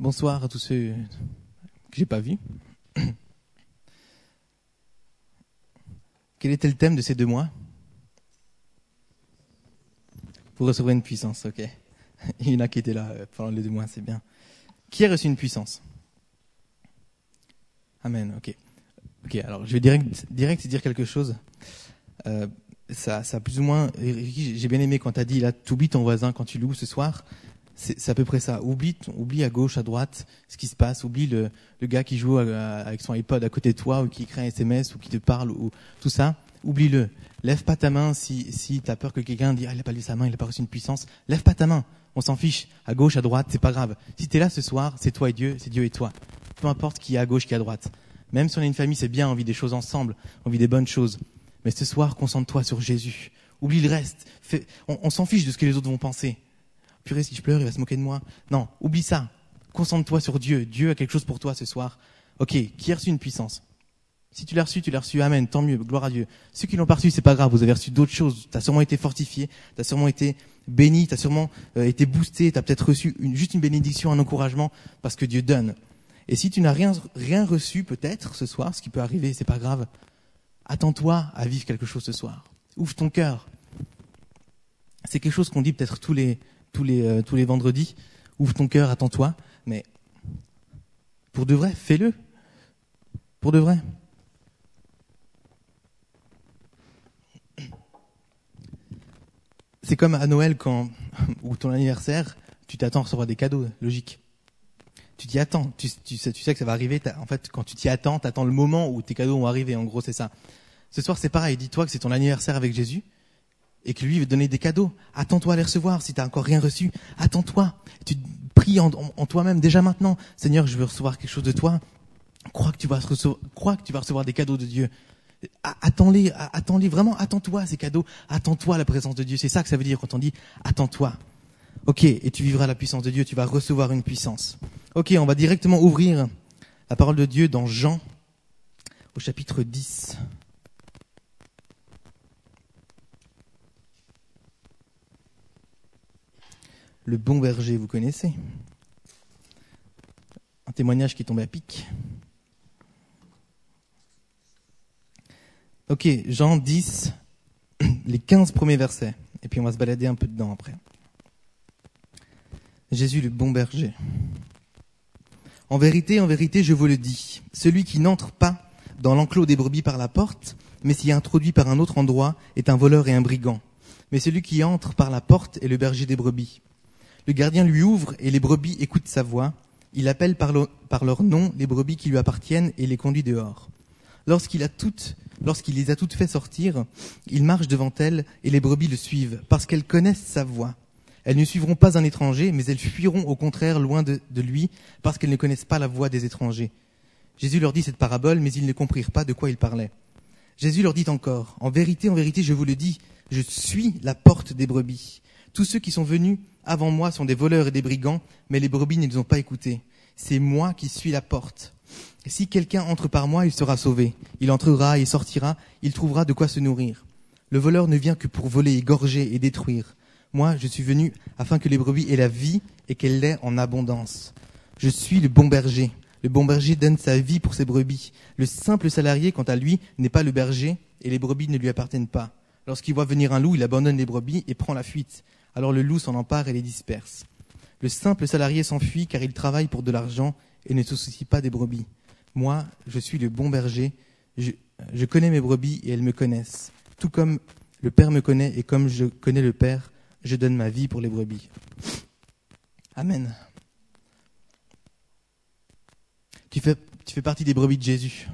Bonsoir à tous ceux que j'ai pas vus. Quel était le thème de ces deux mois? Pour recevoir une puissance, ok. Il y en a qui étaient là euh, pendant les deux mois, c'est bien. Qui a reçu une puissance? Amen, ok. Ok, alors je vais direct, dire quelque chose. Euh, ça, ça plus ou moins. J'ai bien aimé quand tu as dit là, t'oublies ton voisin quand tu loues ce soir. C'est à peu près ça. Oublie, oublie à gauche, à droite ce qui se passe. Oublie le, le gars qui joue avec son iPod à côté de toi ou qui écrit un SMS ou qui te parle ou tout ça. Oublie-le. Lève pas ta main si, si tu as peur que quelqu'un dise ah, il a pas lu sa main, il a pas reçu une puissance. Lève pas ta main. On s'en fiche. À gauche, à droite, c'est pas grave. Si tu es là ce soir, c'est toi et Dieu, c'est Dieu et toi. Peu importe qui est à gauche, qui est à droite. Même si on est une famille, c'est bien, on vit des choses ensemble, on vit des bonnes choses. Mais ce soir, concentre-toi sur Jésus. Oublie le reste. on, on s'en fiche de ce que les autres vont penser si je pleure, il va se moquer de moi. Non, oublie ça. Concentre-toi sur Dieu. Dieu a quelque chose pour toi ce soir. Ok, qui a reçu une puissance Si tu l'as reçu, tu l'as reçu. Amen. Tant mieux. Gloire à Dieu. Ceux qui l'ont pas reçu, c'est pas grave. Vous avez reçu d'autres choses. Tu as sûrement été fortifié. Tu as sûrement été béni. Tu as sûrement euh, été boosté. Tu as peut-être reçu juste une bénédiction, un encouragement parce que Dieu donne. Et si tu n'as rien, rien reçu, peut-être ce soir, ce qui peut arriver, c'est pas grave. Attends-toi à vivre quelque chose ce soir. Ouvre ton cœur. C'est quelque chose qu'on dit peut-être tous les, tous les, euh, tous les vendredis. Ouvre ton cœur, attends-toi. Mais pour de vrai, fais-le. Pour de vrai. C'est comme à Noël quand, ou ton anniversaire, tu t'attends à recevoir des cadeaux, logique. Tu t'y attends, tu, sais, tu sais que ça va arriver. En fait, quand tu t'y attends, tu attends le moment où tes cadeaux vont arriver. En gros, c'est ça. Ce soir, c'est pareil. Dis-toi que c'est ton anniversaire avec Jésus et que lui veut donner des cadeaux. Attends-toi à les recevoir. Si tu n'as encore rien reçu, attends-toi. Tu pries en, toi-même déjà maintenant. Seigneur, je veux recevoir quelque chose de toi. Crois que tu vas recevoir, crois que tu vas recevoir des cadeaux de Dieu. Attends-les, attends-les vraiment. Attends-toi à ces cadeaux. Attends-toi à la présence de Dieu. C'est ça que ça veut dire quand on dit attends-toi. Ok, et tu vivras la puissance de Dieu. Tu vas recevoir une puissance. Ok, on va directement ouvrir la parole de Dieu dans Jean au chapitre 10. Le bon berger, vous connaissez. Un témoignage qui tombe à pic. Ok, Jean 10, les 15 premiers versets. Et puis on va se balader un peu dedans après. Jésus le bon berger. En vérité, en vérité, je vous le dis, celui qui n'entre pas dans l'enclos des brebis par la porte, mais s'y introduit par un autre endroit, est un voleur et un brigand. Mais celui qui entre par la porte est le berger des brebis. Le gardien lui ouvre et les brebis écoutent sa voix. Il appelle par, leur nom les brebis qui lui appartiennent et les conduit dehors. Lorsqu'il lorsqu'il les a toutes fait sortir, il marche devant elles et les brebis le suivent parce qu'elles connaissent sa voix. Elles ne suivront pas un étranger, mais elles fuiront au contraire loin de lui parce qu'elles ne connaissent pas la voix des étrangers. Jésus leur dit cette parabole, mais ils ne comprirent pas de quoi il parlait. Jésus leur dit encore, En vérité, en vérité, je vous le dis, je suis la porte des brebis. Tous ceux qui sont venus avant moi sont des voleurs et des brigands, mais les brebis ne les ont pas écoutés. C'est moi qui suis la porte. Si quelqu'un entre par moi, il sera sauvé. Il entrera et sortira, il trouvera de quoi se nourrir. Le voleur ne vient que pour voler, égorger et détruire. Moi, je suis venu afin que les brebis aient la vie et qu'elle l'ait en abondance. Je suis le bon berger. Le bon berger donne sa vie pour ses brebis. Le simple salarié, quant à lui, n'est pas le berger et les brebis ne lui appartiennent pas. Lorsqu'il voit venir un loup, il abandonne les brebis et prend la fuite. Alors le loup s'en empare et les disperse. Le simple salarié s'enfuit car il travaille pour de l'argent et ne se soucie pas des brebis. Moi, je suis le bon berger, je, connais mes brebis et elles me connaissent. Tout comme le Père me connaît et comme je connais le Père, je donne ma vie pour les brebis. Amen. Tu fais, partie des brebis de Jésus.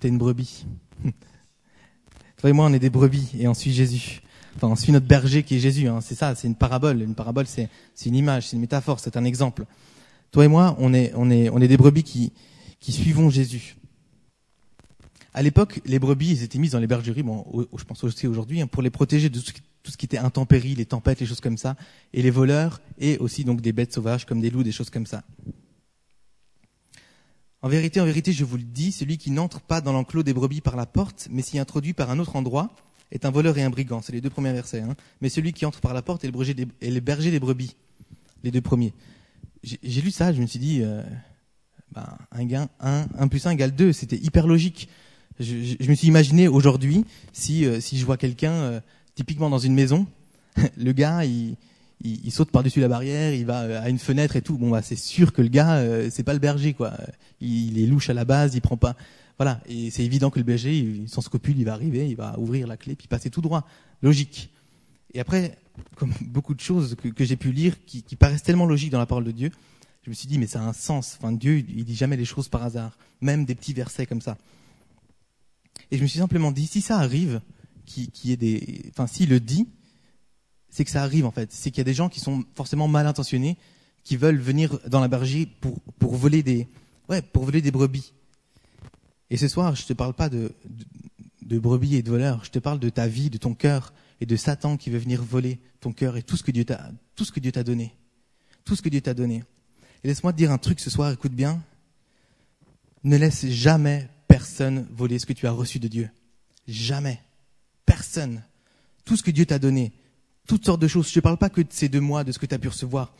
Tu es une brebis. Toi et moi, on est des brebis et on suit Jésus. Enfin, on suit notre berger qui est Jésus. Hein. C'est ça, c'est une parabole. Une parabole, c'est une image, c'est une métaphore, c'est un exemple. Toi et moi, on est, on est, on est des brebis qui, qui suivons Jésus. À l'époque, les brebis, ils étaient mises dans les bergeries, bon, je pense aussi aujourd'hui, hein, pour les protéger de tout ce qui était intempéries, les tempêtes, les choses comme ça, et les voleurs, et aussi donc des bêtes sauvages comme des loups, des choses comme ça. En vérité, en vérité, je vous le dis, celui qui n'entre pas dans l'enclos des brebis par la porte, mais s'y introduit par un autre endroit, est un voleur et un brigand. C'est les deux premiers versets. Hein. Mais celui qui entre par la porte est le, berger des, brebis. Les deux premiers. j'ai lu ça, je me suis dit, euh, ben, un gain, 1, 1 plus 1 égale 2, c'était hyper logique. Je, me suis imaginé aujourd'hui, si, euh, si je vois quelqu'un, euh, typiquement dans une maison, le gars, il, saute par-dessus la barrière, il va à une fenêtre et tout. Bon, bah, c'est sûr que le gars, c'est pas le berger, quoi. Il, il, est louche à la base, il prend pas. Voilà, et c'est évident que le berger, sans scrupule, il va arriver, il va ouvrir la clé, puis passer tout droit. Logique. Et après, comme beaucoup de choses que, j'ai pu lire, qui, paraissent tellement logiques dans la parole de Dieu, je me suis dit, mais ça a un sens. Enfin, Dieu, il dit jamais les choses par hasard, même des petits versets comme ça. Et je me suis simplement dit, si ça arrive, qui, qui est des, enfin, s'il le dit, c'est que ça arrive en fait. C'est qu'il y a des gens qui sont forcément mal intentionnés, qui veulent venir dans la bergerie pour pour voler des, ouais, pour voler des brebis. Et ce soir, je te parle pas de, de, brebis et de voleurs. Je te parle de ta vie, de ton cœur, et de Satan qui veut venir voler ton cœur et tout ce que Dieu t'a, donné. Tout ce que Dieu t'a donné. Et laisse-moi te dire un truc ce soir, écoute bien. Ne laisse jamais personne voler ce que tu as reçu de Dieu. Jamais. Personne. Tout ce que Dieu t'a donné. Toutes sortes de choses. Je ne parle pas que de ces deux mois, de ce que tu as pu recevoir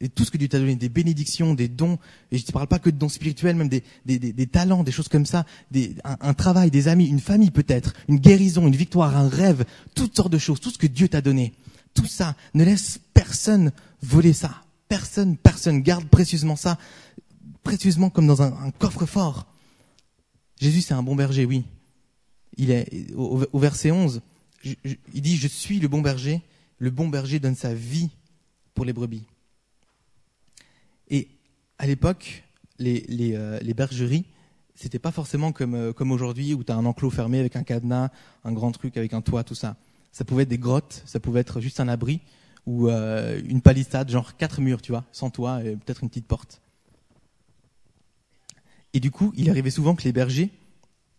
et tout ce que Dieu t'a donné, des bénédictions, des dons, et je ne parle pas que de dons spirituels, même des, des, des, des talents, des choses comme ça, des, un, travail, des amis, une famille peut-être, une guérison, une victoire, un rêve, toutes sortes de choses, tout ce que Dieu t'a donné. Tout ça, ne laisse personne voler ça. Personne, personne, garde précieusement ça, précieusement comme dans un, un coffre-fort. Jésus, c'est un bon berger, oui. Il est, au, au verset 11, je, je, il dit, je suis le bon berger, le bon berger donne sa vie pour les brebis. Et à l'époque, les, les, euh, les bergeries, c'était pas forcément comme, euh, aujourd'hui où tu as un enclos fermé avec un cadenas, un grand truc avec un toit, tout ça. Ça pouvait être des grottes, ça pouvait être juste un abri ou euh, une palissade, genre quatre murs, tu vois, sans toit et peut-être une petite porte. Et du coup, il arrivait souvent que les bergers,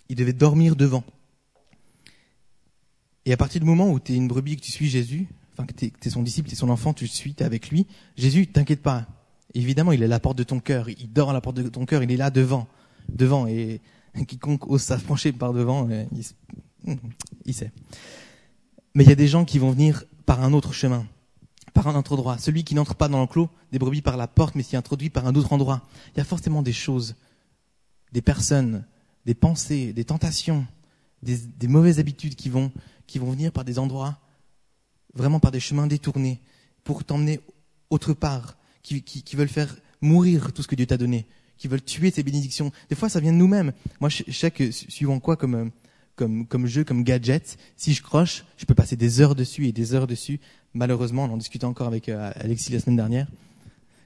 ils devaient dormir devant. Et à partir du moment où tu es une brebis que tu suis Jésus, enfin que tu es, son disciple, tu es son enfant, tu suis, tu es avec lui, Jésus, t'inquiète pas, Évidemment, il est à la porte de ton cœur. Il dort à la porte de ton cœur. Il est là devant, devant. Et quiconque ose s'approcher par devant, euh, il, sait. Mais il y a des gens qui vont venir par un autre chemin, par un autre endroit. Celui qui n'entre pas dans l'enclos des brebis par la porte, mais s'y introduit par un autre endroit. Il y a forcément des choses, des personnes, des pensées, des tentations, des, mauvaises habitudes qui vont venir par des endroits, vraiment par des chemins détournés, pour t'emmener autre part qui, veulent faire mourir tout ce que Dieu t'a donné, qui veulent tuer tes bénédictions. Des fois, ça vient de nous-mêmes. Moi, je sais que suivant quoi comme comme jeu, comme gadget, si je croche, je peux passer des heures dessus et des heures dessus. Malheureusement, on en discutait encore avec euh, Alexis la semaine dernière.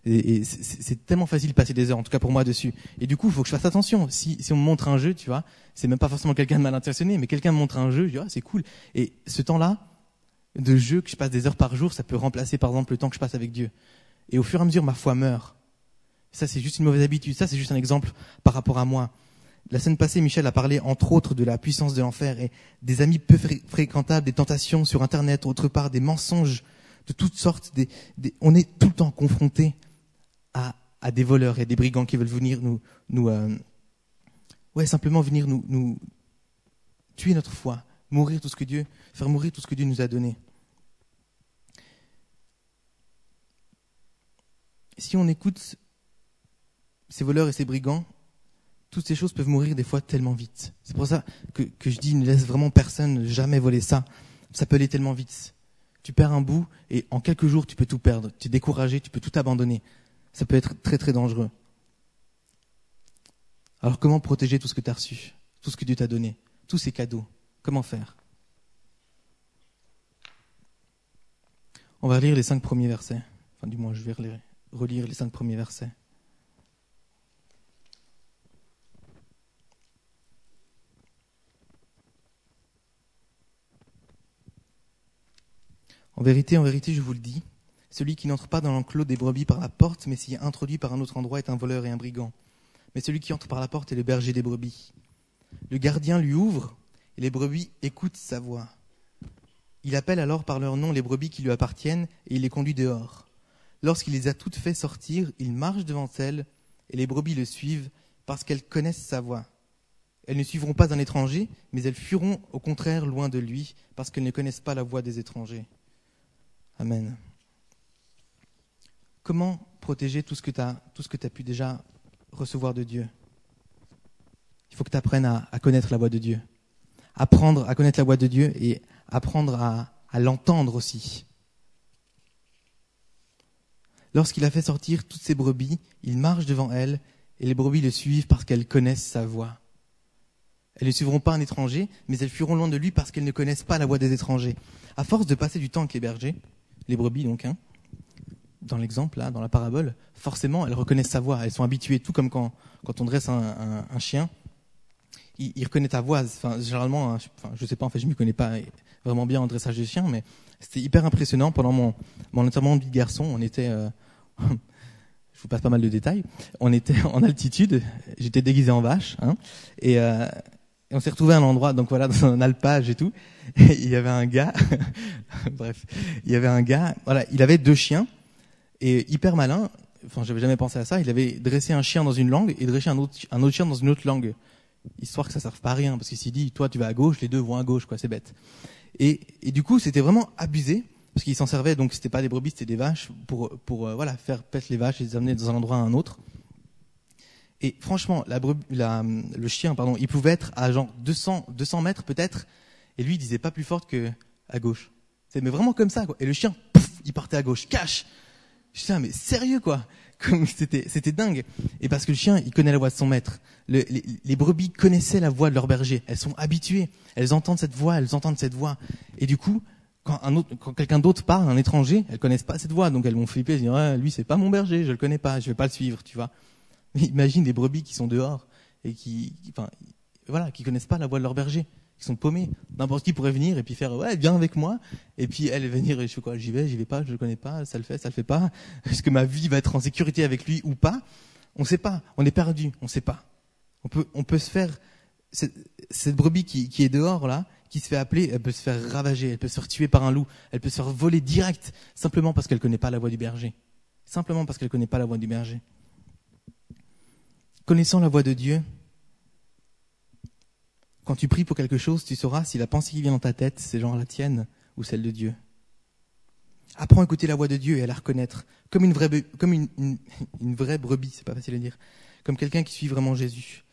Et, c'est tellement facile de passer des heures, en tout cas pour moi dessus. Et du coup, il faut que je fasse attention. Si, on me montre un jeu, tu vois, c'est même pas forcément quelqu'un de mal intentionné, mais quelqu'un me montre un jeu, je dis ah c'est cool. Et ce temps-là de jeu que je passe des heures par jour, ça peut remplacer par exemple le temps que je passe avec Dieu. Et au fur et à mesure, ma foi meurt. Ça, c'est juste une mauvaise habitude. Ça, c'est juste un exemple par rapport à moi. La semaine passée, Michel a parlé, entre autres, de la puissance de l'enfer et des amis peu fréquentables, des tentations sur Internet, autre part, des mensonges de toutes sortes. Des, on est tout le temps confronté à, à, des voleurs et des brigands qui veulent venir nous, nous, euh, ouais, simplement venir nous, nous tuer notre foi, mourir tout ce que Dieu, faire mourir tout ce que Dieu nous a donné. Si on écoute ces voleurs et ces brigands, toutes ces choses peuvent mourir des fois tellement vite. C'est pour ça que, je dis ne laisse vraiment personne jamais voler ça. Ça peut aller tellement vite. Tu perds un bout et en quelques jours tu peux tout perdre. Tu es découragé, tu peux tout abandonner. Ça peut être très très dangereux. Alors comment protéger tout ce que tu as reçu, tout ce que Dieu t'a donné, tous ces cadeaux? Comment faire? On va lire les cinq premiers versets. Enfin du moins je vais relire relire les cinq premiers versets. En vérité, en vérité, je vous le dis, celui qui n'entre pas dans l'enclos des brebis par la porte, mais s'y est introduit par un autre endroit, est un voleur et un brigand. Mais celui qui entre par la porte est le berger des brebis. Le gardien lui ouvre, et les brebis écoutent sa voix. Il appelle alors par leur nom les brebis qui lui appartiennent, et il les conduit dehors. Lorsqu'il les a toutes fait sortir, il marche devant elles, et les brebis le suivent parce qu'elles connaissent sa voix. Elles ne suivront pas un étranger, mais elles fuiront au contraire loin de lui, parce qu'elles ne connaissent pas la voix des étrangers. Amen. Comment protéger tout ce que tu as, as pu déjà recevoir de Dieu? Il faut que tu apprennes à, connaître la voix de Dieu. Apprendre à connaître la voix de Dieu et apprendre à l'entendre aussi. Lorsqu'il a fait sortir toutes ses brebis, il marche devant elles et les brebis le suivent parce qu'elles connaissent sa voix. Elles ne suivront pas un étranger, mais elles fuiront loin de lui parce qu'elles ne connaissent pas la voix des étrangers. À force de passer du temps avec les bergers, les brebis donc, hein, dans l'exemple là, dans la parabole, forcément elles reconnaissent sa voix. Elles sont habituées, tout comme quand, on dresse un, chien, il, reconnaît ta voix. Enfin, généralement, hein, je sais pas, en fait, je m'y connais pas vraiment bien en dressage de chien, mais c'était hyper impressionnant. Pendant mon, mon enterrement de garçon, on était, euh, je vous passe pas mal de détails, on était en altitude, j'étais déguisé en vache, hein, et, euh, on s'est retrouvé à un endroit, donc voilà, dans un alpage et tout. Et il y avait un gars, bref, il y avait un gars, voilà, il avait deux chiens et hyper malin. Enfin, j'avais jamais pensé à ça. Il avait dressé un chien dans une langue et dressé un autre, un autre chien dans une autre langue, histoire que ça serve pas à rien, parce qu'il s'est dit, toi, tu vas à gauche, les deux vont à gauche, quoi, c'est bête. Et, du coup, c'était vraiment abusé parce qu'il s'en servait. Donc, c'était pas des brebis, c'était des vaches pour, pour euh, voilà, faire pète les vaches et les amener dans un endroit à un autre. Et franchement, la, la, le chien, pardon, il pouvait être à genre 200, 200 mètres peut-être, et lui, il disait pas plus fort que à gauche. C'est mais vraiment comme ça, quoi. Et le chien, pouf, il partait à gauche, cache. Je dis, mais sérieux, quoi. C'était, c'était dingue. Et parce que le chien, il connaît la voix de son maître. Le, les, brebis connaissaient la voix de leur berger. Elles sont habituées. Elles entendent cette voix, elles entendent cette voix. Et du coup, quand, un autre, quand quelqu'un d'autre parle, un étranger, elles connaissent pas cette voix, donc elles vont flipper, se dire, ouais, lui, c'est pas mon berger, je le connais pas, je vais pas le suivre, tu vois. Mais imagine des brebis qui sont dehors et qui, qui, enfin, voilà, qui connaissent pas la voix de leur berger, qui sont paumés. N'importe qui pourrait venir et puis faire, ouais, viens avec moi. Et puis elle venir, je fais quoi, j'y vais, j'y vais pas, je le connais pas, ça le fait, ça le fait pas. Est-ce que ma vie va être en sécurité avec lui ou pas? On sait pas. On est perdu. On sait pas. On peut, on peut se faire cette, brebis qui, qui est dehors là, qui se fait appeler, elle peut se faire ravager, elle peut se faire tuer par un loup, elle peut se faire voler direct simplement parce qu'elle connaît pas la voix du berger. Simplement parce qu'elle connaît pas la voix du berger connaissant la voix de Dieu, quand tu pries pour quelque chose, tu sauras si la pensée qui vient dans ta tête, c'est genre la tienne ou celle de Dieu. Apprends à écouter la voix de Dieu et à la reconnaître comme une vraie, comme une, vraie brebis, c'est pas facile à dire, comme quelqu'un qui suit vraiment Jésus.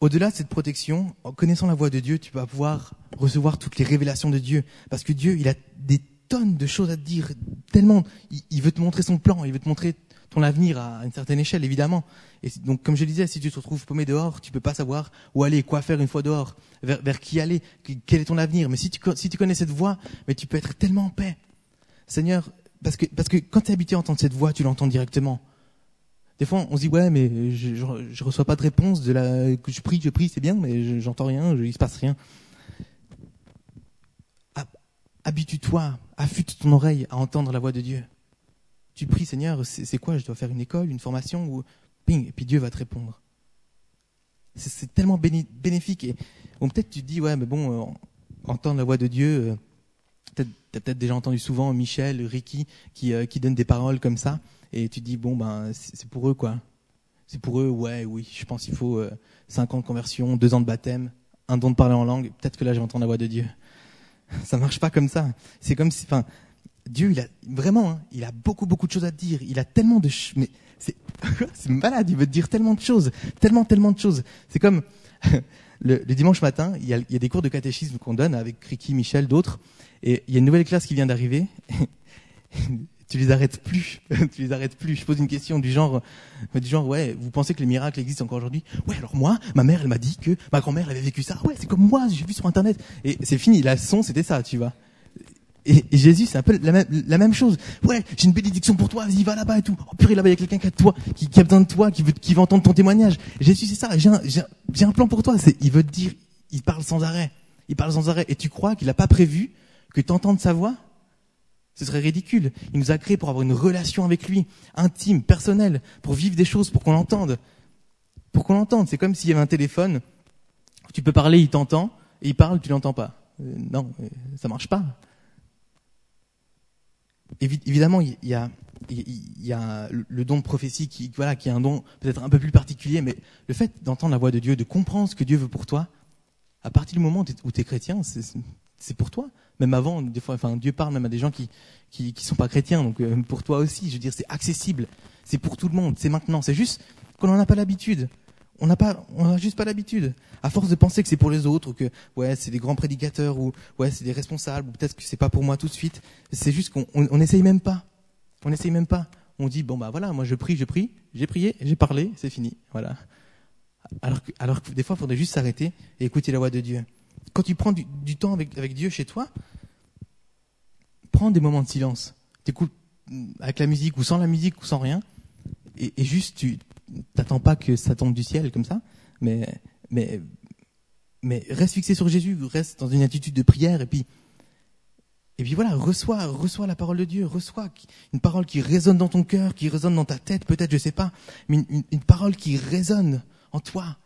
Au-delà de cette protection, en connaissant la voix de Dieu, tu vas pouvoir recevoir toutes les révélations de Dieu, parce que Dieu, il a des tonnes de choses à te dire, tellement, il, il veut te montrer son plan, il veut te montrer ton avenir à une certaine échelle, évidemment. Et donc, comme je disais, si tu te retrouves paumé dehors, tu peux pas savoir où aller, quoi faire une fois dehors, vers, qui aller, quel est ton avenir. Mais si tu, connais cette voix, mais tu peux être tellement en paix. Seigneur, parce que, quand tu es habitué à entendre cette voix, tu l'entends directement. Des fois, on se dit, ouais, mais je, je, je, reçois pas de réponse de je prie, je prie, c'est bien, mais j'entends rien, je, il se passe rien. Habitue-toi, affûte ton oreille à entendre la voix de Dieu tu pries, Seigneur, c'est quoi Je dois faire une école, une formation ou ping, et puis Dieu va te répondre. C'est tellement bénéfique. Et peut-être tu te dis, ouais, mais bon, euh, entendre la voix de Dieu, euh, t'as peut-être déjà entendu souvent Michel, Ricky, qui, euh, qui donnent des paroles comme ça, et tu te dis, bon, ben, c'est pour eux, quoi. C'est pour eux, ouais, oui, je pense qu'il faut euh, 5 ans de conversion, 2 ans de baptême, un don de parler en langue, peut-être que là, je vais entendre la voix de Dieu. Ça marche pas comme ça. C'est comme si, enfin, Dieu, il a vraiment, hein, il a beaucoup beaucoup de choses à te dire. Il a tellement de, ch mais c'est c'est malade. Il veut te dire tellement de choses, tellement tellement de choses. C'est comme le, dimanche matin, il y, a, il y a des cours de catéchisme qu'on donne avec Ricky, Michel, d'autres, et il y a une nouvelle classe qui vient d'arriver. tu les arrêtes plus, tu les arrêtes plus. Je pose une question du genre, du genre, ouais, vous pensez que les miracles existent encore aujourd'hui? Ouais, alors moi, ma mère, elle m'a dit que ma grand-mère avait vécu ça. Ouais, c'est comme moi, j'ai vu sur internet. Et c'est fini, la son, c'était ça, tu vois. Et, Jésus, c'est un peu la même, la même chose. Ouais, j'ai une bénédiction pour toi, vas-y, va là-bas et tout. Oh purée, là-bas, il y a quelqu'un qui a, qui, qui, besoin de toi, qui veut, entendre ton témoignage. Jésus, c'est ça, j'ai un, plan pour toi. Il veut te dire, il parle sans arrêt. Il parle sans arrêt. Et tu crois qu'il n'a pas prévu que tu entendes sa voix? Ce serait ridicule. Il nous a créés pour avoir une relation avec lui, intime, personnelle, pour vivre des choses, pour qu'on l'entende. Pour qu'on l'entende. C'est comme s'il y avait un téléphone, tu peux parler, il t'entend, et il parle, tu l'entends pas. Euh, non, ça marche pas évidemment, il y a, le don de prophétie qui, voilà, qui est un don peut-être un peu plus particulier, mais le fait d'entendre la voix de Dieu, de comprendre ce que Dieu veut pour toi, à partir du moment où tu es chrétien, c'est pour toi. Même avant, des fois, enfin, Dieu parle même à des gens qui qui, qui sont pas chrétiens, donc euh, pour toi aussi. Je veux dire, c'est accessible, c'est pour tout le monde, c'est maintenant. C'est juste qu'on n'en a pas l'habitude. On n'a pas, on n'a juste pas l'habitude. À force de penser que c'est pour les autres, ou que ouais, c'est des grands prédicateurs, ou ouais, c'est des responsables, ou peut-être que c'est pas pour moi tout de suite. C'est juste qu'on on, on essaye même pas. On essaye même pas. On dit bon bah voilà, moi je prie, je prie, j'ai prié, j'ai parlé, c'est fini, voilà. Alors que, alors que des fois, il faudrait juste s'arrêter et écouter la voix de Dieu. Quand tu prends du, temps avec, avec Dieu chez toi, prends des moments de silence. T'écoutes avec la musique ou sans la musique ou sans rien, et, et juste tu t'attends pas que ça tombe du ciel comme ça, mais mais reste fixé sur Jésus, reste dans une attitude de prière et puis et puis voilà, reçois, reçois la parole de Dieu, reçois une parole qui résonne dans ton cœur, qui résonne dans ta tête, peut-être, je sais pas, mais une, parole qui résonne en toi.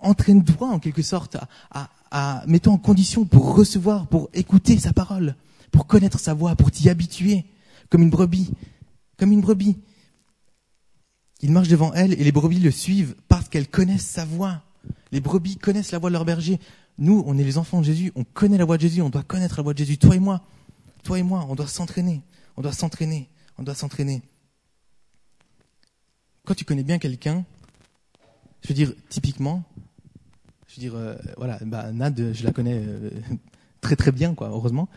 Entraîne-toi en quelque sorte à, à, à mets-toi en condition pour recevoir, pour écouter sa parole, pour connaître sa voix, pour t'y habituer, comme une brebis, comme une brebis. Il marche devant elle et les brebis le suivent parce qu'elles connaissent sa voix. Les brebis connaissent la voix de leur berger. Nous, on est les enfants de Jésus, on connaît la voix de Jésus, on doit connaître la voix de Jésus. Toi et moi, toi et moi, on doit s'entraîner, on doit s'entraîner, on doit s'entraîner. Quand tu connais bien quelqu'un, je veux dire, typiquement, je veux dire, euh, voilà, bah, Nad, je la connais euh, très très bien, quoi, heureusement.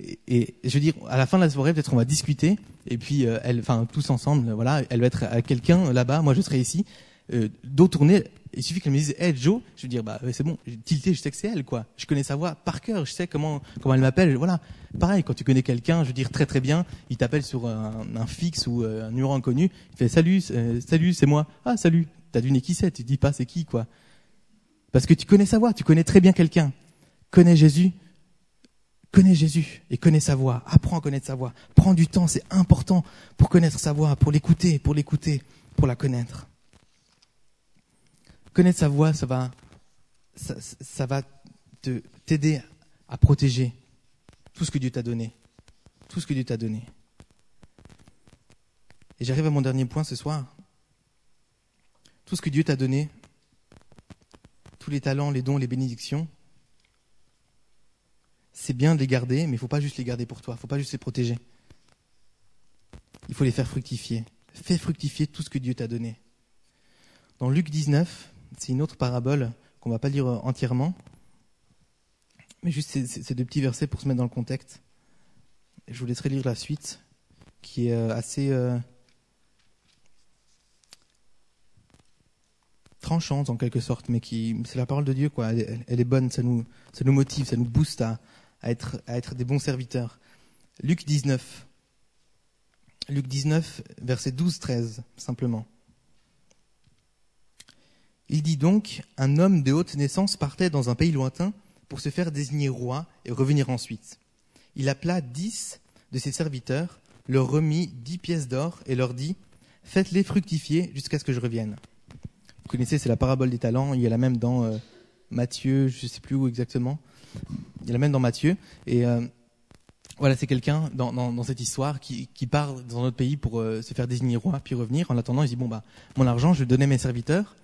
Et, je veux dire, à la fin de la soirée, peut-être on va discuter, et puis euh, elle, enfin tous ensemble, voilà, elle va être à quelqu'un là-bas, moi je serai ici, euh, dos tourné, il suffit qu'elle me dise Hey Joe, je veux dire bah c'est bon, tilté, je sais que c'est elle quoi. Je connais sa voix par cœur, je sais comment comment elle m'appelle, voilà. Pareil, quand tu connais quelqu'un, je veux dire très très bien, il t'appelle sur un, un, fixe ou euh, un numéro inconnu, il fait salut, euh, salut, c'est moi. Ah salut, t'as deviné qui c'est, tu dis pas c'est qui quoi. Parce que tu connais sa voix, tu connais très bien quelqu'un. Connais Jésus, connais Jésus et connais sa voix. Apprends à connaître sa voix. Prends du temps, c'est important pour connaître sa voix, pour l'écouter, pour l'écouter, pour la connaître connaître sa voix, ça va, te, t'aider à protéger tout ce que Dieu t'a donné. Tout ce que Dieu t'a donné. Et j'arrive à mon dernier point ce soir. Tout ce que Dieu t'a donné, tous les talents, les dons, les bénédictions, c'est bien de les garder, mais il ne faut pas juste les garder pour toi, il ne faut pas juste les protéger. Il faut les faire fructifier. Fais fructifier tout ce que Dieu t'a donné. Dans Luc 19, c'est une autre parabole qu'on va pas lire entièrement, mais juste ces, deux petits versets pour se mettre dans le contexte. Je vous laisserai lire la suite, qui est assez euh, tranchante en quelque sorte, mais qui c'est la parole de Dieu quoi. Elle, elle, est bonne, ça nous ça nous motive, ça nous booste à, à être des bons serviteurs. Luc 19. Luc 19, verset 12-13, simplement. Il dit donc, un homme de haute naissance partait dans un pays lointain pour se faire désigner roi et revenir ensuite. Il appela dix de ses serviteurs, leur remit dix pièces d'or et leur dit, faites-les fructifier jusqu'à ce que je revienne. Vous connaissez, c'est la parabole des talents, il y a la même dans euh, Matthieu, je ne sais plus où exactement, il y a la même dans Matthieu, et euh, voilà, c'est quelqu'un dans, cette histoire qui, part dans notre pays pour euh, se faire désigner roi, puis revenir. En attendant, il dit bon bah mon argent, je vais donner à mes serviteurs,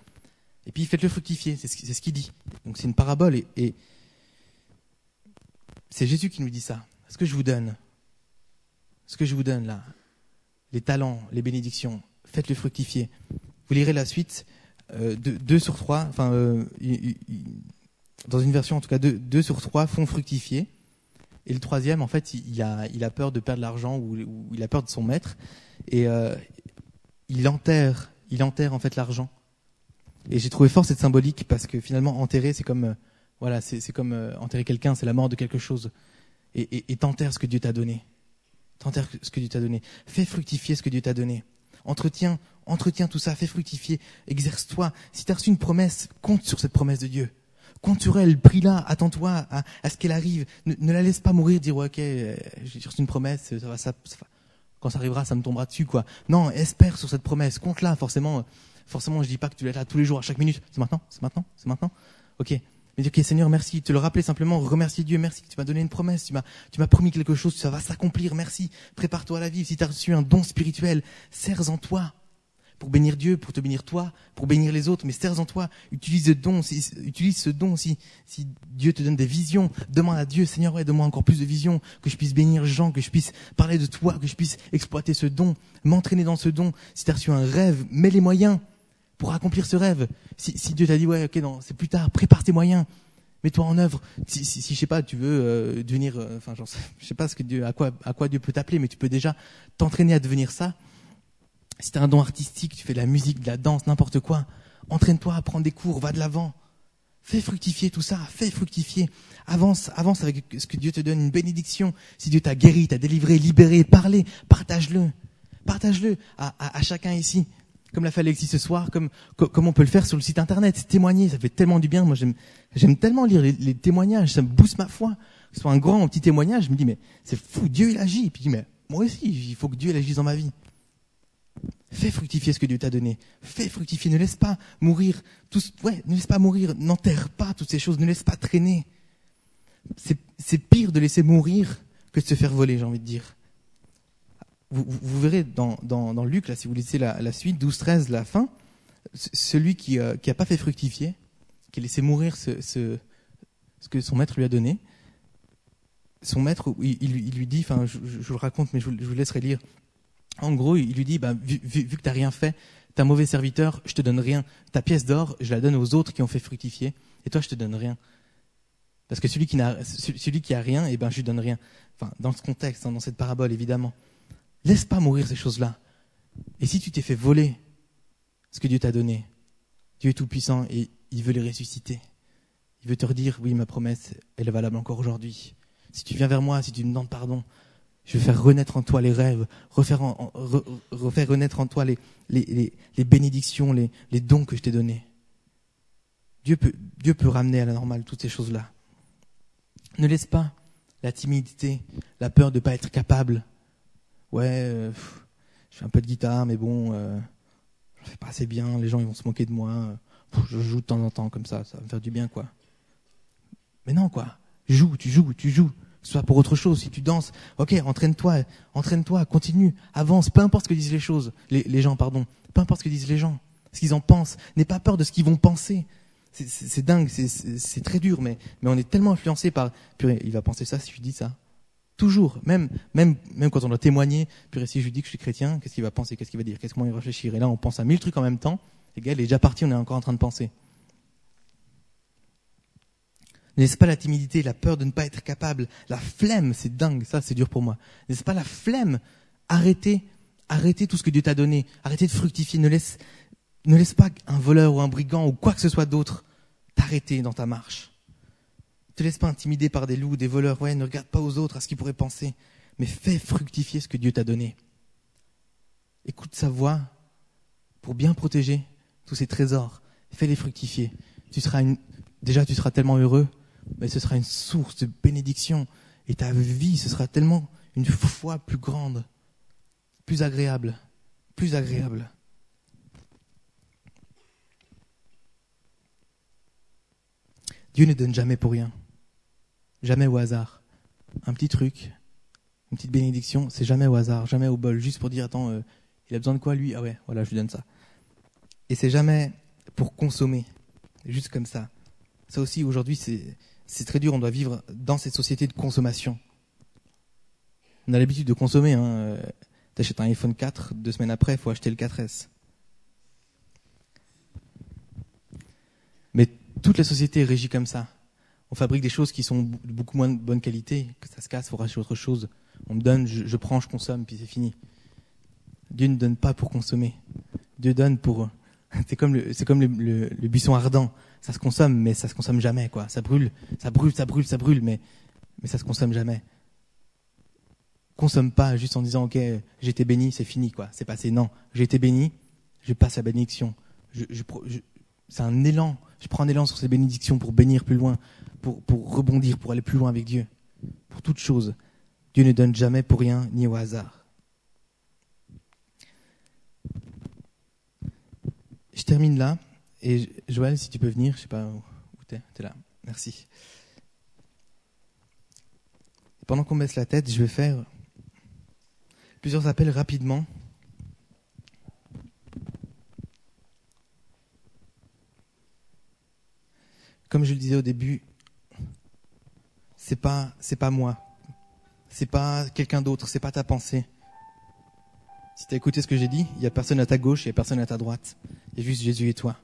et puis faites-le fructifier, c'est ce, qu'il dit. Donc c'est une parabole et, c'est Jésus qui nous dit ça. Ce que je vous donne, ce que je vous donne là, les talents, les bénédictions, faites-le fructifier. Vous lirez la suite, euh, deux, deux, sur trois, enfin euh, dans une version en tout cas, deux, deux, sur trois font fructifier. Et le troisième, en fait, il a, peur de perdre l'argent ou, il a peur de son maître et euh, il enterre, il enterre en fait l'argent. Et j'ai trouvé fort cette symbolique parce que finalement enterrer c'est comme euh, voilà c'est comme euh, enterrer quelqu'un, c'est la mort de quelque chose. Et t'enterres ce que Dieu t'a donné. T'enterres ce que Dieu t'a donné. Fais fructifier ce que Dieu t'a donné. Entretiens, entretiens tout ça, fais fructifier, exerce-toi. Si tu as reçu une promesse, compte sur cette promesse de Dieu. Compte sur elle, prie-la, attends-toi à, à, ce qu'elle arrive. Ne, ne, la laisse pas mourir, dire ok, euh, j'ai reçu une promesse, ça va, ça, ça, quand ça arrivera, ça me tombera dessus, quoi. Non, espère sur cette promesse, compte-la, forcément forcément, je dis pas que tu être là tous les jours, à chaque minute. C'est maintenant, c'est maintenant, c'est maintenant. Ok. Mais ok, Seigneur, merci. Te le rappeler simplement, remercier Dieu, merci. Tu m'as donné une promesse, tu m'as, tu m'as promis quelque chose, ça va s'accomplir, merci. Prépare-toi à la vie. Si tu as reçu un don spirituel, serre en toi. Pour bénir Dieu, pour te bénir toi, pour bénir les autres, mais serre en toi, utilise ce don, si, utilise ce don si, si Dieu te donne des visions, demande à Dieu, Seigneur, ouais, donne-moi encore plus de visions, que je puisse bénir gens, que je puisse parler de toi, que je puisse exploiter ce don, m'entraîner dans ce don. Si tu as reçu un rêve, mets les moyens pour accomplir ce rêve. Si, si Dieu t'a dit, ouais, ok, non, c'est plus tard, prépare tes moyens, mets-toi en œuvre. Si, si, si je sais pas, tu veux euh, devenir, euh, enfin, euh, je sais pas ce que Dieu, à quoi, à quoi Dieu peut t'appeler, mais tu peux déjà t'entraîner à devenir ça. Si tu as un don artistique, tu fais de la musique, de la danse, n'importe quoi, entraîne-toi à des cours, va de l'avant. Fais fructifier tout ça, fais fructifier. Avance, avance avec ce que Dieu te donne, une bénédiction. Si Dieu t'a guéri, t'a délivré, libéré, parlé, partage-le. Partage-le à, à, chacun ici. Comme l'a fait Alexis ce soir, comme, comme on peut le faire sur le site internet. Témoigner, ça fait tellement du bien. Moi, j'aime, tellement lire les, témoignages, ça me booste ma foi. Que ce soit un grand petit témoignage, je me dis, mais c'est fou, Dieu il agit. Et puis mais moi aussi, il faut que Dieu il agisse dans ma vie. Fais fructifier ce que Dieu t'a donné. Fais fructifier. Ne laisse pas mourir. ouais, ne laisse pas mourir. N'enterre pas toutes ces choses. Ne laisse pas traîner. C'est pire de laisser mourir que de se faire voler, j'ai envie de dire. Vous, verrez dans, Luc, si vous lisez la, suite, 12-13, la fin, celui qui n'a euh, pas fait fructifier, qui a laissé mourir ce, que son maître lui a donné, son maître, il, il, lui dit, enfin, je, je, vous le raconte, mais je vous laisserai lire en gros, il lui dit, bah, vu, vu, vu que t'as rien fait, t'es un mauvais serviteur, je te donne rien. Ta pièce d'or, je la donne aux autres qui ont fait fructifier, et toi, je te donne rien. Parce que celui qui n'a, celui qui a rien, eh ben, je lui donne rien. Enfin, dans ce contexte, hein, dans cette parabole, évidemment. Laisse pas mourir ces choses-là. Et si tu t'es fait voler ce que Dieu t'a donné, Dieu est tout puissant et il veut les ressusciter. Il veut te redire, oui, ma promesse, elle est valable encore aujourd'hui. Si tu viens vers moi, si tu me demandes pardon, je vais faire renaître en toi les rêves, refaire, refaire renaître en toi les, les, bénédictions, les, dons que je t'ai donnés. Dieu peut, ramener à la normale toutes ces choses-là. Ne laisse pas la timidité, la peur de ne pas être capable. Ouais, euh, je fais un peu de guitare, mais bon, euh, je fais pas assez bien, les gens ils vont se moquer de moi. je joue de temps en temps comme ça, ça va me faire du bien, quoi. Mais non, quoi. Joue, tu joues, tu joues soit pour autre chose. Si tu danses, ok, entraîne-toi, entraîne-toi, continue, avance, peu importe ce que disent les choses, les, gens, pardon, peu importe ce que disent les gens, ce qu'ils en pensent. N'aie pas peur de ce qu'ils vont penser. C'est dingue, c'est très dur, mais, on est tellement influencé par, purée, il va penser ça si je dis ça. Toujours, même, même, même quand on doit témoigner, purée, si je dis que je suis chrétien, qu'est-ce qu'il va penser, qu'est-ce qu'il va dire, qu'est-ce qu'il va réfléchir. Et là, on pense à mille trucs en même temps. Les gars, il est déjà parti, on est encore en train de penser. N'est-ce pas la timidité, la peur de ne pas être capable, la flemme, c'est dingue, ça c'est dur pour moi. N'est-ce pas la flemme? Arrêtez, arrêtez tout ce que Dieu t'a donné, arrêtez de fructifier, ne laisse, ne laisse pas un voleur ou un brigand ou quoi que ce soit d'autre t'arrêter dans ta marche. Ne te laisse pas intimider par des loups, des voleurs, ouais, ne regarde pas aux autres, à ce qu'ils pourraient penser, mais fais fructifier ce que Dieu t'a donné. Écoute sa voix pour bien protéger tous ces trésors, fais-les fructifier. Tu seras une, déjà tu seras tellement heureux mais ce sera une source de bénédiction. Et ta vie, ce sera tellement une foi plus grande, plus agréable, plus agréable. Dieu ne donne jamais pour rien, jamais au hasard. Un petit truc, une petite bénédiction, c'est jamais au hasard, jamais au bol, juste pour dire attends, euh, il a besoin de quoi lui? Ah ouais, voilà, je lui donne ça. Et c'est jamais pour consommer, juste comme ça. Ça aussi aujourd'hui, c'est très dur, on doit vivre dans cette société de consommation. On a l'habitude de consommer. Hein. T'achètes un iPhone 4, deux semaines après, il faut acheter le 4S. Mais toute la société est régie comme ça. On fabrique des choses qui sont de beaucoup moins de bonne qualité, que ça se casse, il faut racheter autre chose. On me donne, je, prends, je consomme, puis c'est fini. Dieu ne donne pas pour consommer. Dieu donne pour. C'est comme le buisson ardent ça se consomme, mais ça se consomme jamais, quoi. Ça brûle, ça brûle, ça brûle, ça brûle, mais, mais ça se consomme jamais. Consomme pas juste en disant, ok, j'ai été béni, c'est fini, quoi. C'est passé. Non, j'ai été béni, je passe à bénédiction. Je, c'est un élan. Je prends un élan sur ces bénédictions pour bénir plus loin, pour, pour rebondir, pour aller plus loin avec Dieu. Pour toute chose. Dieu ne donne jamais pour rien ni au hasard. Je termine là. Et Joël, si tu peux venir, je sais pas où t'es, t'es là. Merci. Pendant qu'on baisse la tête, je vais faire plusieurs appels rapidement. Comme je le disais au début, c'est pas c'est pas moi. C'est pas quelqu'un d'autre, c'est pas ta pensée. Si tu as écouté ce que j'ai dit, il y a personne à ta gauche, il y a personne à ta droite. Il y a juste Jésus et toi.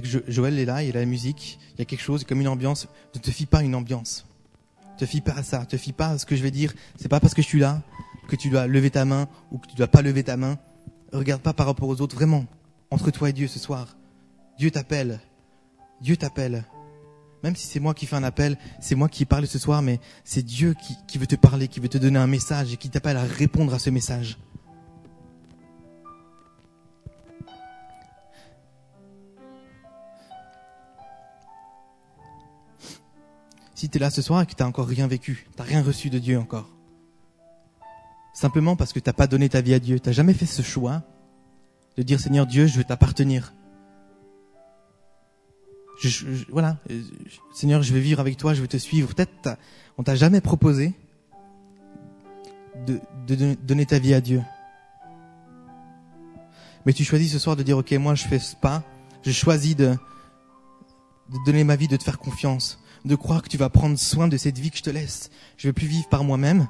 Que Joël est là, il a la musique, il y a quelque chose comme une ambiance. Ne te fie pas une ambiance. Ne te fie pas à ça. Ne te fie pas à ce que je vais dire. C'est pas parce que je suis là que tu dois lever ta main ou que tu dois pas lever ta main. Regarde pas par rapport aux autres. Vraiment, entre toi et Dieu ce soir. Dieu t'appelle. Dieu t'appelle. Même si c'est moi qui fais un appel, c'est moi qui parle ce soir, mais c'est Dieu qui veut te parler, qui veut te donner un message et qui t'appelle à répondre à ce message. Si tu es là ce soir et que tu n'as encore rien vécu, tu n'as rien reçu de Dieu encore, simplement parce que tu n'as pas donné ta vie à Dieu, tu n'as jamais fait ce choix de dire Seigneur Dieu, je veux t'appartenir. voilà, euh, Seigneur, je vais vivre avec toi, je veux te suivre. Peut-être on t'a jamais proposé de, donner ta vie à Dieu. Mais tu choisis ce soir de dire, ok, moi je fais ce pas, je choisis de donner ma vie, de te faire confiance de croire que tu vas prendre soin de cette vie que je te laisse. Je veux plus vivre par moi-même.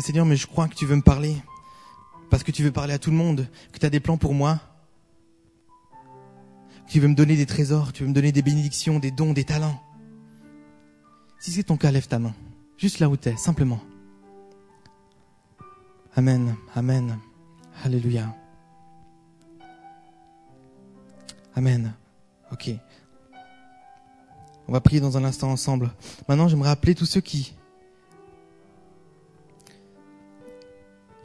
Seigneur, mais je crois que tu veux me parler. Parce que tu veux parler à tout le monde, que tu as des plans pour moi. Que tu veux me donner des trésors, tu veux me donner des bénédictions, des dons, des talents. Si c'est ton cas, lève ta main. Juste là où tu es, simplement. Amen, Amen. Alléluia. Amen. Ok. On va prier dans un instant ensemble. Maintenant, j'aimerais appeler tous ceux qui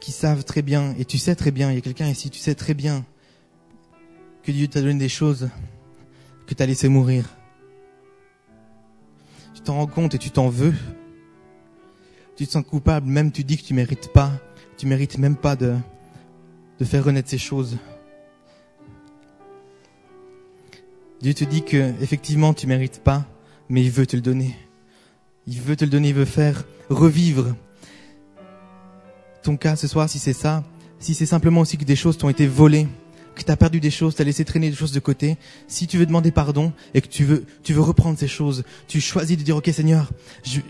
qui savent très bien, et tu sais très bien, il y a quelqu'un ici, tu sais très bien que Dieu t'a donné des choses que tu as laissé mourir. Tu t'en rends compte et tu t'en veux. Tu te sens coupable, même tu dis que tu mérites pas, tu mérites même pas de, de faire renaître ces choses. Dieu te dit que effectivement tu mérites pas, mais il veut te le donner. Il veut te le donner, il veut faire revivre ton cas ce soir si c'est ça, si c'est simplement aussi que des choses t'ont été volées, que tu as perdu des choses, tu as laissé traîner des choses de côté, si tu veux demander pardon et que tu veux, tu veux reprendre ces choses, tu choisis de dire, OK Seigneur,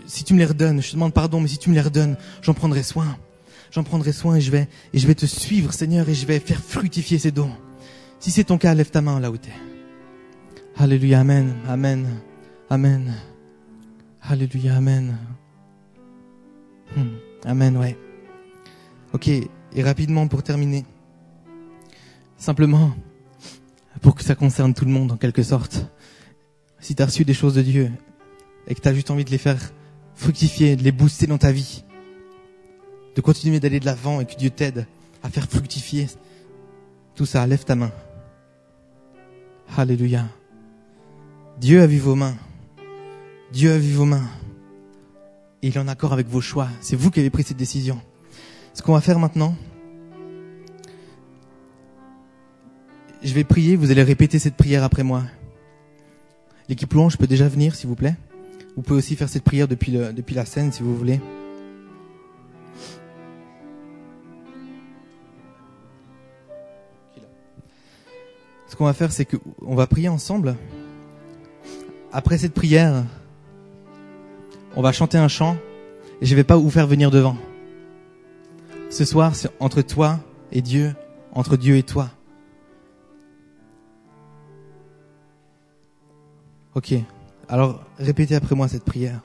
si tu me les redonnes, je te demande pardon, mais si tu me les redonnes, j'en prendrai soin. J'en prendrai soin et je vais, et je vais te suivre Seigneur et je vais faire fructifier ces dons. Si c'est ton cas, lève ta main là où tu es. Alléluia, Amen, Amen. Amen. Alléluia, Amen. Hmm. Amen, ouais. Ok, et rapidement pour terminer. Simplement, pour que ça concerne tout le monde en quelque sorte. Si tu as reçu des choses de Dieu et que tu as juste envie de les faire fructifier, de les booster dans ta vie, de continuer d'aller de l'avant et que Dieu t'aide à faire fructifier tout ça, lève ta main. Alléluia. Dieu a vu vos mains. Dieu a vu vos mains. Et il est en accord avec vos choix. C'est vous qui avez pris cette décision. Ce qu'on va faire maintenant, je vais prier, vous allez répéter cette prière après moi. L'équipe louange peut déjà venir, s'il vous plaît. Vous pouvez aussi faire cette prière depuis, la scène, si vous voulez. Ce qu'on va faire, c'est qu'on va prier ensemble. Après cette prière, on va chanter un chant et je vais pas vous faire venir devant. Ce soir, c'est entre toi et Dieu, entre Dieu et toi. Ok. Alors, répétez après moi cette prière.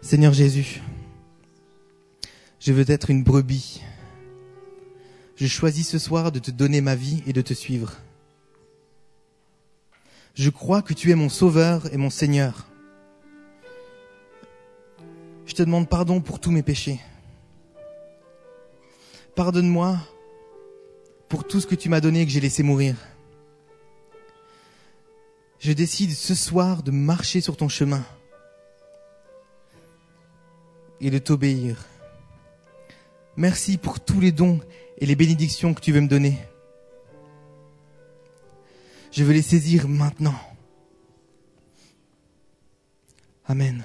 Seigneur Jésus, je veux être une brebis. Je choisis ce soir de te donner ma vie et de te suivre. Je crois que tu es mon sauveur et mon Seigneur. Je te demande pardon pour tous mes péchés. Pardonne-moi pour tout ce que tu m'as donné et que j'ai laissé mourir. Je décide ce soir de marcher sur ton chemin et de t'obéir. Merci pour tous les dons et les bénédictions que tu veux me donner. Je veux les saisir maintenant. Amen.